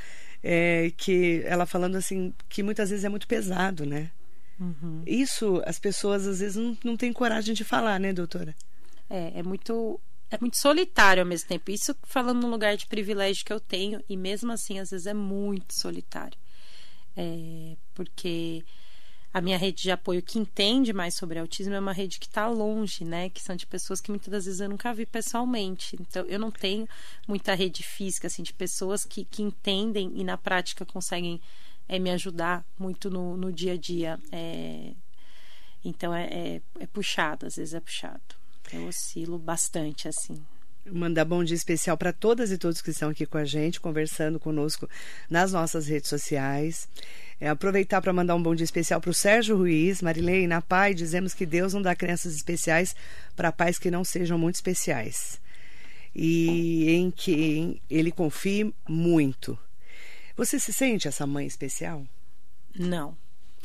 Speaker 1: é, que ela falando assim que muitas vezes é muito pesado, né?
Speaker 3: Uhum.
Speaker 1: Isso as pessoas às vezes não, não têm coragem de falar, né, doutora?
Speaker 3: É, é muito é muito solitário ao mesmo tempo. Isso falando num lugar de privilégio que eu tenho, e mesmo assim, às vezes é muito solitário. É, porque a minha rede de apoio que entende mais sobre autismo é uma rede que está longe, né? Que são de pessoas que muitas das vezes eu nunca vi pessoalmente. Então, eu não tenho muita rede física, assim, de pessoas que, que entendem e na prática conseguem é me ajudar muito no, no dia a dia. É, então é, é, é, puxado, às vezes é puxado. Eu oscilo bastante assim.
Speaker 1: Mandar bom dia especial para todas e todos que estão aqui com a gente, conversando conosco nas nossas redes sociais. É, aproveitar para mandar um bom dia especial para o Sérgio Ruiz, Marilei, na Pai, dizemos que Deus não dá crianças especiais para pais que não sejam muito especiais. E em que ele confie muito. Você se sente essa mãe especial?
Speaker 3: Não.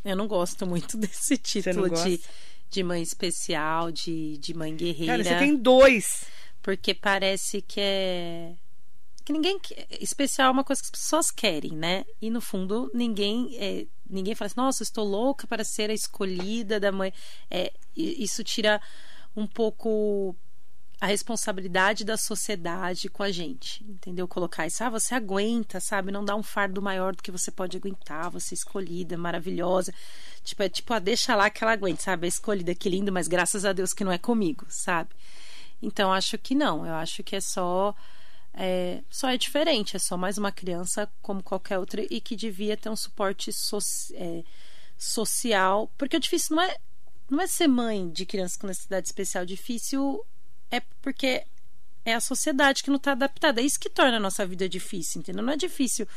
Speaker 3: Eu não gosto muito desse título de, de mãe especial, de, de mãe guerreira.
Speaker 1: Cara, você tem dois.
Speaker 3: Porque parece que é. Que ninguém. Especial é uma coisa que as pessoas querem, né? E no fundo, ninguém. É, ninguém fala assim, nossa, estou louca para ser a escolhida da mãe. É, isso tira um pouco a responsabilidade da sociedade com a gente, entendeu? Colocar isso, ah, você aguenta, sabe? Não dá um fardo maior do que você pode aguentar, você é escolhida, maravilhosa. Tipo, é tipo, ah, deixa lá que ela aguente, sabe? É escolhida, que lindo, mas graças a Deus que não é comigo, sabe? Então, acho que não, eu acho que é só. É, só é diferente, é só mais uma criança como qualquer outra e que devia ter um suporte so, é, social, porque o difícil não é, não é ser mãe de criança com necessidade especial, difícil é porque é a sociedade que não está adaptada. É isso que torna a nossa vida difícil, entendeu? Não é difícil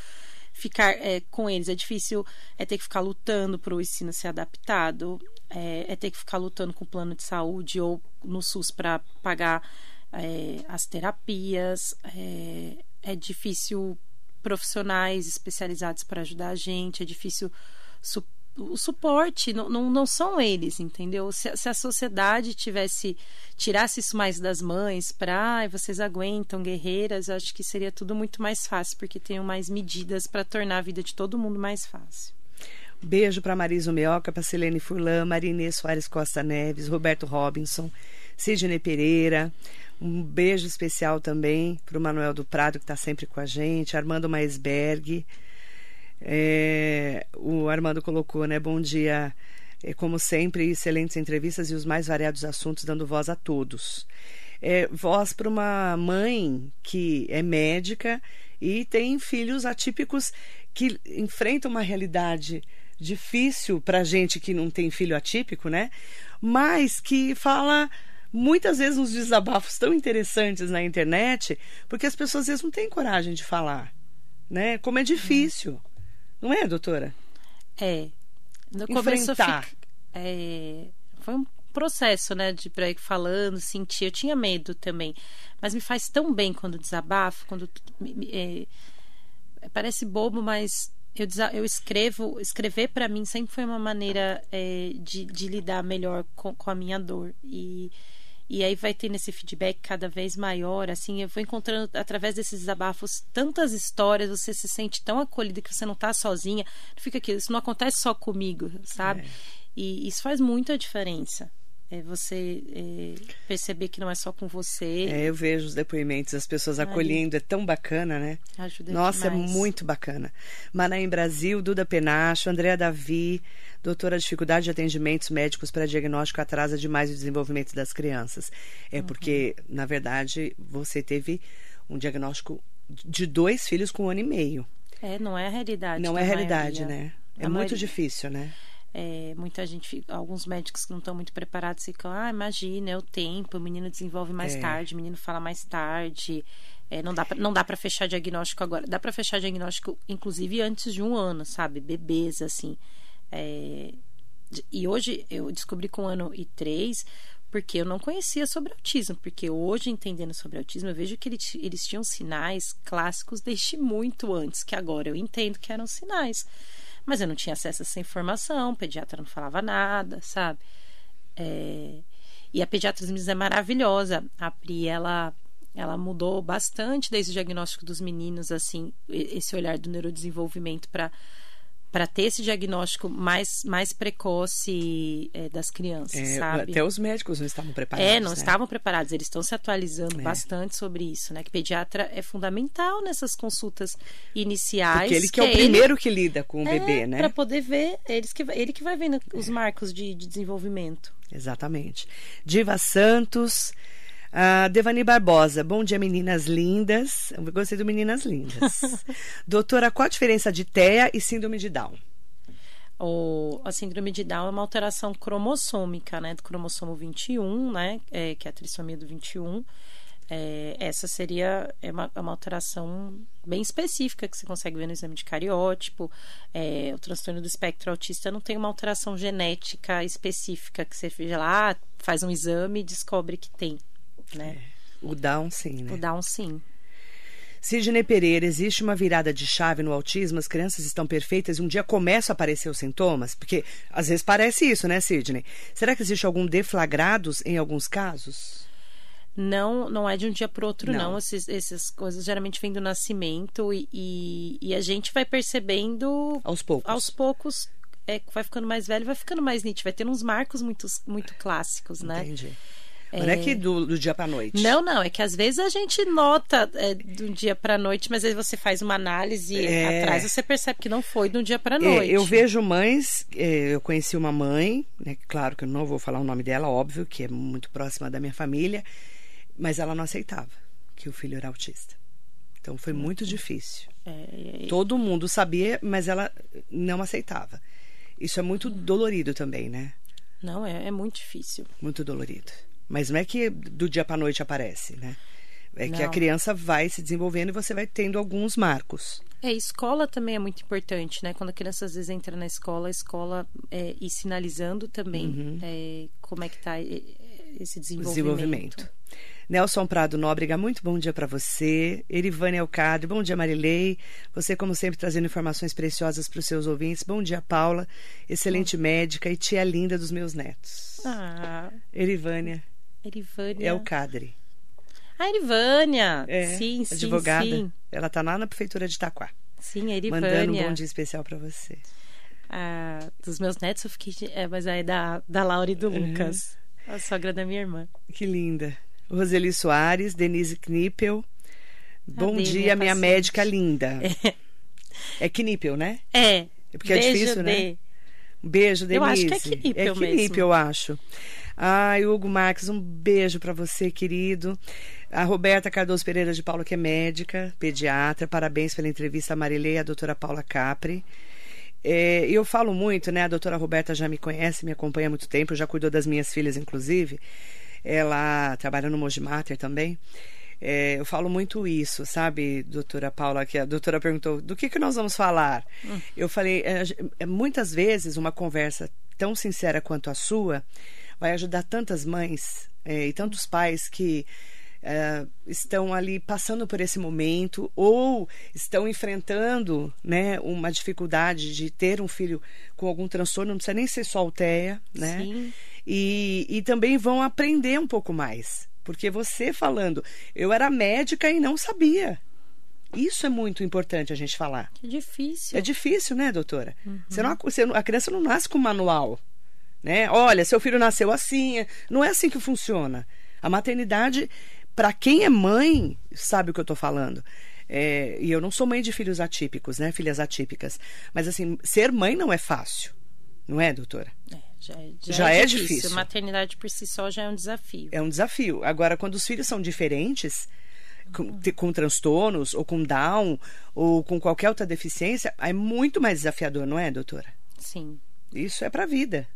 Speaker 3: ficar é, com eles, é difícil é ter que ficar lutando para o ensino ser adaptado, é, é, ter que ficar lutando com o plano de saúde ou no SUS para pagar é, as terapias, é, é difícil profissionais especializados para ajudar a gente, é difícil o suporte não, não, não são eles, entendeu? Se, se, a sociedade tivesse tirasse isso mais das mães para ah, vocês aguentam guerreiras, acho que seria tudo muito mais fácil porque tenham mais medidas para tornar a vida de todo mundo mais fácil.
Speaker 1: Beijo para Marisa Meoca, para Silene Furlan, Marinê Soares Costa Neves, Roberto Robinson, Sidney Pereira. Um beijo especial também para o Manuel do Prado, que está sempre com a gente, Armando Maisberg. É, o Armando colocou, né? Bom dia. É, como sempre, excelentes entrevistas e os mais variados assuntos, dando voz a todos. É, voz para uma mãe que é médica e tem filhos atípicos que enfrentam uma realidade difícil para gente que não tem filho atípico, né? Mas que fala muitas vezes uns desabafos tão interessantes na internet, porque as pessoas às vezes não têm coragem de falar, né? Como é difícil. Hum. Não é, doutora?
Speaker 3: É. No começo Enfrentar. Fico, é, foi um processo, né, de ir falando, sentir. Eu tinha medo também, mas me faz tão bem quando desabafo, quando é, parece bobo, mas eu, eu escrevo, escrever para mim sempre foi uma maneira é, de, de, lidar melhor com, com a minha dor e e aí vai tendo esse feedback cada vez maior, assim, eu vou encontrando através desses desabafos tantas histórias, você se sente tão acolhida que você não está sozinha, fica aqui, isso não acontece só comigo, sabe? É. E isso faz muita diferença é você é, perceber que não é só com você.
Speaker 1: É, eu vejo os depoimentos, as pessoas acolhendo, é tão bacana, né?
Speaker 3: Ajuda
Speaker 1: Nossa,
Speaker 3: é demais.
Speaker 1: é muito bacana. Manaim Brasil, Duda Penacho, Andréa Davi, doutora dificuldade de atendimentos médicos para diagnóstico atrasa demais o desenvolvimento das crianças. É uhum. porque, na verdade, você teve um diagnóstico de dois filhos com um ano e meio.
Speaker 3: É, não é a realidade.
Speaker 1: Não é a realidade, maioria. né? É a muito maioria... difícil, né?
Speaker 3: É, muita gente, alguns médicos que não estão muito preparados ficam, ah, imagina, é o tempo, o menino desenvolve mais é. tarde, o menino fala mais tarde. É, não dá pra, não dá para fechar diagnóstico agora. Dá para fechar diagnóstico, inclusive, antes de um ano, sabe? Bebês, assim. É, e hoje eu descobri com um ano e três, porque eu não conhecia sobre autismo. Porque hoje, entendendo sobre autismo, eu vejo que eles, eles tinham sinais clássicos desde muito antes, que agora eu entendo que eram sinais. Mas eu não tinha acesso a essa informação, o pediatra não falava nada, sabe? É... E a pediatra dos meninos é maravilhosa. A Pri, ela, ela mudou bastante desde o diagnóstico dos meninos, assim, esse olhar do neurodesenvolvimento para para ter esse diagnóstico mais, mais precoce é, das crianças, é, sabe?
Speaker 1: Até os médicos não estavam preparados.
Speaker 3: É, não
Speaker 1: né?
Speaker 3: estavam preparados. Eles estão se atualizando é. bastante sobre isso, né? Que pediatra é fundamental nessas consultas iniciais.
Speaker 1: Porque ele que, que é o é primeiro ele... que lida com o é, bebê, né?
Speaker 3: Para poder ver, eles que, ele que vai vendo os marcos de, de desenvolvimento.
Speaker 1: Exatamente. Diva Santos. Uh, Devani Barbosa, bom dia meninas lindas. Eu gostei do meninas lindas. Doutora, qual a diferença de TEA e síndrome de Down?
Speaker 3: O, a síndrome de Down é uma alteração cromossômica, né, do cromossomo 21, né, é, que é a trissomia do 21. É, essa seria é uma, é uma, alteração bem específica que você consegue ver no exame de cariótipo. É, o transtorno do espectro autista não tem uma alteração genética específica que você veja lá, faz um exame e descobre que tem né?
Speaker 1: É. O Down, sim, né?
Speaker 3: O Down, sim.
Speaker 1: Sidney Pereira, existe uma virada de chave no autismo? As crianças estão perfeitas e um dia começam a aparecer os sintomas? Porque às vezes parece isso, né, Sidney? Será que existe algum deflagrados em alguns casos?
Speaker 3: Não, não é de um dia para outro, não. não. Esses, essas coisas geralmente vêm do nascimento e, e, e, a gente vai percebendo
Speaker 1: aos poucos.
Speaker 3: Aos poucos é, vai ficando mais velho, vai ficando mais nítido, vai ter uns marcos muito, muito clássicos, né?
Speaker 1: Entendi. Não é, que do, do dia para noite.
Speaker 3: Não, não. É que às vezes a gente nota é, do dia para noite, mas aí você faz uma análise é... atrás você percebe que não foi do dia para é, noite.
Speaker 1: eu vejo mães. É, eu conheci uma mãe, né, claro que eu não vou falar o nome dela, óbvio, que é muito próxima da minha família, mas ela não aceitava que o filho era autista. Então foi muito difícil. É, Todo mundo sabia, mas ela não aceitava. Isso é muito dolorido também, né?
Speaker 3: Não, é, é muito difícil.
Speaker 1: Muito dolorido. Mas não é que do dia para noite aparece, né? É que a
Speaker 3: Não.
Speaker 1: criança vai se desenvolvendo e você vai tendo alguns marcos.
Speaker 3: É, escola também é muito importante, né? Quando a criança às vezes entra na escola, a escola é, ir sinalizando também é, como é que tá é, esse desenvolvimento.
Speaker 1: Desenvolvimento. Nelson Prado Nóbrega, muito bom dia para você. Erivane Elcadre, bom dia Marilei. Você, como sempre, trazendo informações preciosas para os seus ouvintes. Bom dia, Paula, excelente médica e tia linda dos meus netos.
Speaker 3: Ah,
Speaker 1: Erivânia
Speaker 3: Erivânia.
Speaker 1: Elcadre.
Speaker 3: A Erivânia!
Speaker 1: É,
Speaker 3: sim, sim,
Speaker 1: advogada.
Speaker 3: sim.
Speaker 1: Ela tá lá na prefeitura de Itaquá.
Speaker 3: Sim, a Erivânia.
Speaker 1: Mandando um bom dia especial para você.
Speaker 3: Ah, dos meus netos eu fiquei... de- É, mas é da, da Laura e do
Speaker 1: Uhum.
Speaker 3: Lucas. A sogra da minha irmã.
Speaker 1: Que linda. Roseli Soares, Denise Knippel. Bom
Speaker 3: Dê,
Speaker 1: dia,
Speaker 3: minha
Speaker 1: minha médica linda. É Knippel, né?
Speaker 3: É.
Speaker 1: É porque é
Speaker 3: Beijo,
Speaker 1: difícil, né?
Speaker 3: Dê.
Speaker 1: Um beijo, Denise.
Speaker 3: Eu acho que é Knippel
Speaker 1: É Knippel,
Speaker 3: mesmo.
Speaker 1: eu acho. Ai, Hugo Marques, um beijo para você, querido. A Roberta Cardoso Pereira de Paula, que é médica, pediatra. Parabéns pela entrevista, a Marilei e a doutora Paula Capri. É, eu falo muito, né? A doutora Roberta já me conhece, me acompanha há muito tempo, já cuidou das minhas filhas, inclusive. Ela trabalha no Mogi Mater também. É, eu falo muito isso, sabe, doutora Paula, que a doutora perguntou do que, que nós vamos falar. Eu falei, é, é, muitas vezes uma conversa tão sincera quanto a sua vai ajudar tantas mães é, e tantos pais que é, estão ali passando por esse momento ou estão enfrentando né, uma dificuldade de ter um filho com algum transtorno, não precisa nem ser só alteia, né?
Speaker 3: Sim.
Speaker 1: E, e também vão aprender um pouco mais. Porque você falando, eu era médica e não sabia. Isso é muito importante a gente falar.
Speaker 3: Que difícil.
Speaker 1: É difícil, né, doutora? Você não, você a criança não nasce com manual. Né? Olha, seu filho nasceu assim. é- Não é assim que funciona. A maternidade, para quem é mãe, sabe o que eu estou falando. É, e eu não sou mãe de filhos atípicos, né? Filhas atípicas. Mas assim, ser mãe não é fácil. Não é, doutora?
Speaker 3: É, já, é-
Speaker 1: Já é difícil.
Speaker 3: Maternidade por si só já é um desafio.
Speaker 1: É um desafio. Agora, quando os filhos são diferentes, com, te- com transtornos, ou com Down, ou com qualquer outra deficiência, é muito mais desafiador, não é, doutora?
Speaker 3: Sim,
Speaker 1: Isso é para a vida.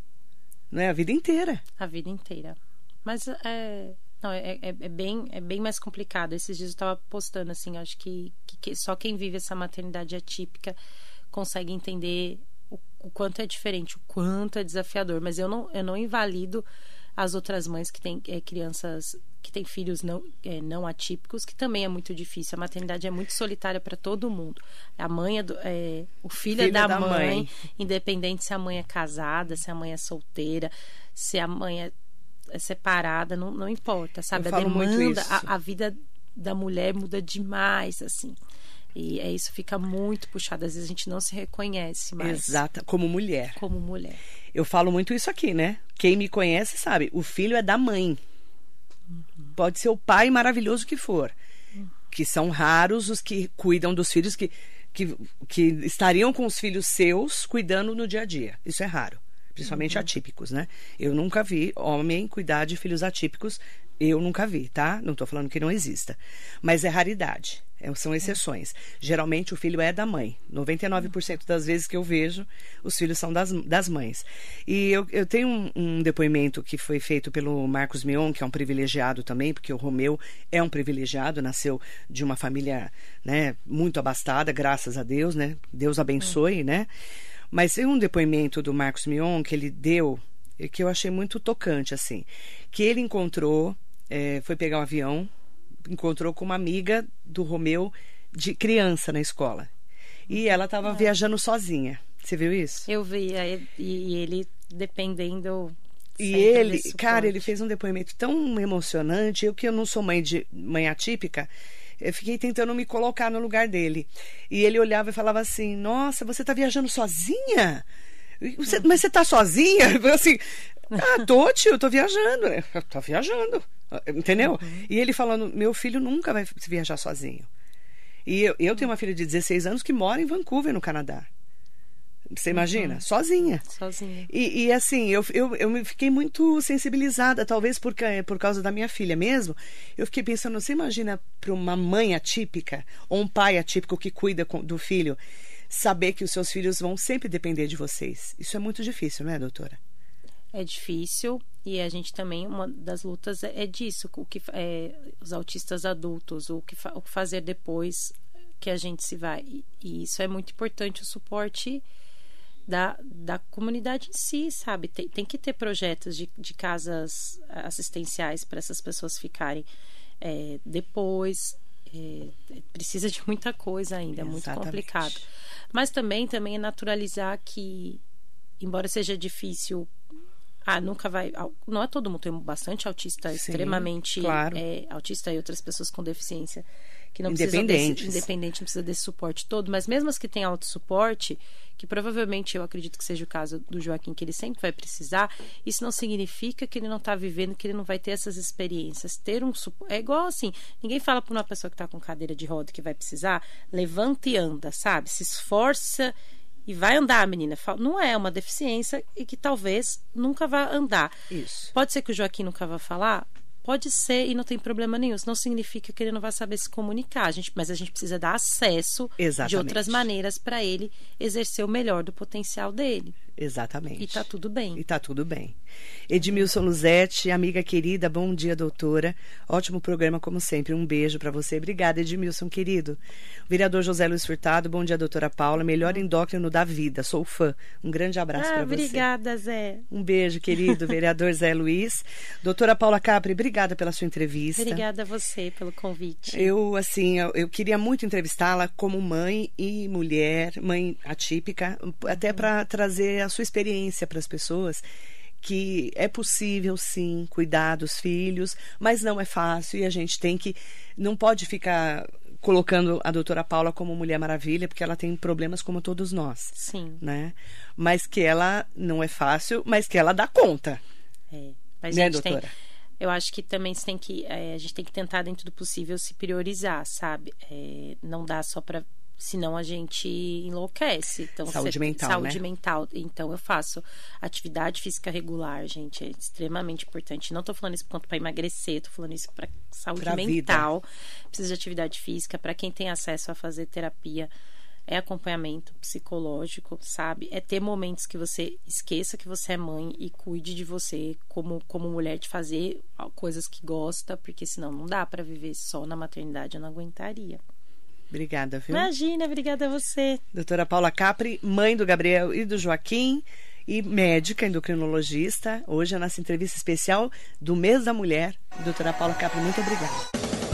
Speaker 1: Não é a vida inteira.
Speaker 3: a vida inteira. Mas é, não, é, é, é bem, é bem mais complicado. Esses dias eu estava postando assim, acho que, que- que só quem vive essa maternidade atípica consegue entender o, o quanto é diferente, o quanto é desafiador. Mas eu não, eu não invalido as outras mães que têm é, crianças que têm filhos não, é, não atípicos, que também é muito difícil. A maternidade é muito solitária para todo mundo. A mãe é, do, é o filho, é
Speaker 1: Filho
Speaker 3: da,
Speaker 1: da
Speaker 3: mãe,
Speaker 1: mãe.
Speaker 3: independente se a mãe é casada, se a mãe é solteira, se a mãe é, é separada, não, não importa, sabe?
Speaker 1: Eu
Speaker 3: a demanda, a, a vida da mulher muda demais, assim. E é isso fica muito puxado. Às vezes a gente não se reconhece mais
Speaker 1: Exata, como mulher.
Speaker 3: como mulher.
Speaker 1: Eu falo muito isso aqui, né? Quem me conhece sabe, o filho é da mãe. Pode ser o pai maravilhoso que for. Que são raros os que cuidam dos filhos, que, que, que estariam com os filhos seus cuidando no dia a dia. Isso é raro. Principalmente atípicos, né? Eu nunca vi homem cuidar de filhos atípicos. Eu nunca vi, tá? Não estou falando que não exista. Mas é raridade. É- são exceções. Geralmente o filho é da mãe. 99% das vezes que eu vejo, os filhos são das, das mães. E eu, eu tenho um, um depoimento que foi feito pelo Marcos Mion, que é um privilegiado também, porque o Romeu é um privilegiado, nasceu de uma família né, muito abastada, graças a Deus, né? Deus abençoe, né? Mas tem um depoimento do Marcos Mion que ele deu, que eu achei muito tocante, assim. Que ele encontrou, eh, foi pegar um avião, encontrou com uma amiga do Romeu de criança na escola. E ela estava viajando sozinha. Você viu isso?
Speaker 3: Eu vi, e, ele dependendo.
Speaker 1: E ele, cara, ele fez um depoimento tão emocionante. Eu que eu não sou mãe de mãe atípica, eu fiquei tentando me colocar no lugar dele. E ele olhava e falava assim: "Nossa, você tá viajando sozinha? Você- mas você tá sozinha?" Eu falei assim: "Ah, tô, tio, eu tô viajando? Eu tô viajando." Entendeu? E ele falando: "Meu filho nunca vai viajar sozinho." E eu, eu tenho uma filha de 16 anos que mora em Vancouver, no Canadá. Você imagina? Sozinha.
Speaker 3: Sozinha.
Speaker 1: E, e, assim, eu, eu, eu me fiquei muito sensibilizada, talvez por, por causa da minha filha mesmo. Eu fiquei pensando, você imagina para uma mãe atípica, ou um pai atípico que cuida com- do filho, saber que os seus filhos vão sempre depender de vocês. Isso é muito difícil, não é, doutora?
Speaker 3: É difícil E a gente também, uma das lutas é, é disso, o que é, os autistas adultos, o que, o que fazer depois que a gente se vai. E, e isso é muito importante, o suporte da, da comunidade em si, sabe? Tem, tem que ter projetos de, de casas assistenciais para essas pessoas ficarem é, depois. É, precisa de muita coisa ainda, é muito complicado. Mas também, também é naturalizar que, embora seja difícil ah, nunca vai. Não é todo mundo, tem bastante autista Sim, extremamente claro. é, autista e outras pessoas com deficiência que não desse, independente, não precisa desse suporte todo, mas mesmo as que têm autossuporte, que provavelmente eu acredito que seja o caso do Joaquim, que ele sempre vai precisar, isso não significa que ele não está vivendo, que ele não vai ter essas experiências. Ter um suporte. É igual assim: ninguém fala para uma pessoa que está com cadeira de roda que vai precisar, levanta e anda, sabe? Se esforça e vai andar, menina. Não é uma deficiência e que talvez nunca vá andar.
Speaker 1: Isso.
Speaker 3: Pode ser que o Joaquim nunca vá falar? Pode ser e não tem problema nenhum. Isso não significa que ele não vai saber se comunicar. A gente, mas a gente precisa dar acesso
Speaker 1: Exatamente.
Speaker 3: de outras maneiras para ele exercer o melhor do potencial dele.
Speaker 1: Exatamente.
Speaker 3: E tá tudo bem.
Speaker 1: E tá tudo bem. Edmilson Luzete, amiga querida, bom dia, doutora. Ótimo programa, como sempre. Um beijo para você. Obrigada, Edmilson, querido. vereador José Luiz Furtado, bom dia, doutora Paula. Melhor endócrino da vida. Sou fã. Um grande abraço ah, para você.
Speaker 3: Obrigada, Zé.
Speaker 1: Um beijo, querido, vereador Zé Luiz. Doutora Paula Capri, obrigada pela sua entrevista.
Speaker 3: Obrigada a você pelo convite.
Speaker 1: Eu, assim, eu, eu queria muito entrevistá-la como mãe e mulher, mãe atípica, até para trazer a sua experiência para as pessoas que é possível sim cuidar dos filhos, mas não é fácil e a gente tem que não pode ficar colocando a doutora Paula como Mulher Maravilha, porque ela tem problemas como todos nós.
Speaker 3: Sim.
Speaker 1: Né? Mas que ela não é fácil, mas que ela dá conta.
Speaker 3: É. Mas né, doutora? Tem, eu acho que também tem que, é, a gente tem que tentar, dentro do possível, se priorizar, sabe? É, não dá só para senão a gente enlouquece. Então,
Speaker 1: saúde mental,
Speaker 3: saúde
Speaker 1: né?
Speaker 3: mental. Então eu faço atividade física regular, gente, é extremamente importante. Não estou falando isso quanto para emagrecer, estou falando isso para saúde pra mental. Vida. Precisa de atividade física para quem tem acesso a fazer terapia. É acompanhamento psicológico, sabe? É ter momentos que você esqueça que você é mãe e cuide de você como, como mulher, de fazer coisas que gosta, porque senão não dá para viver só na maternidade, eu não aguentaria.
Speaker 1: Obrigada, viu?
Speaker 3: Imagina, obrigada a você.
Speaker 1: Doutora Paula Capri, mãe do Gabriel e do Joaquim e médica endocrinologista. Hoje a nossa entrevista especial do mês da mulher. Doutora Paula Capri, muito obrigada.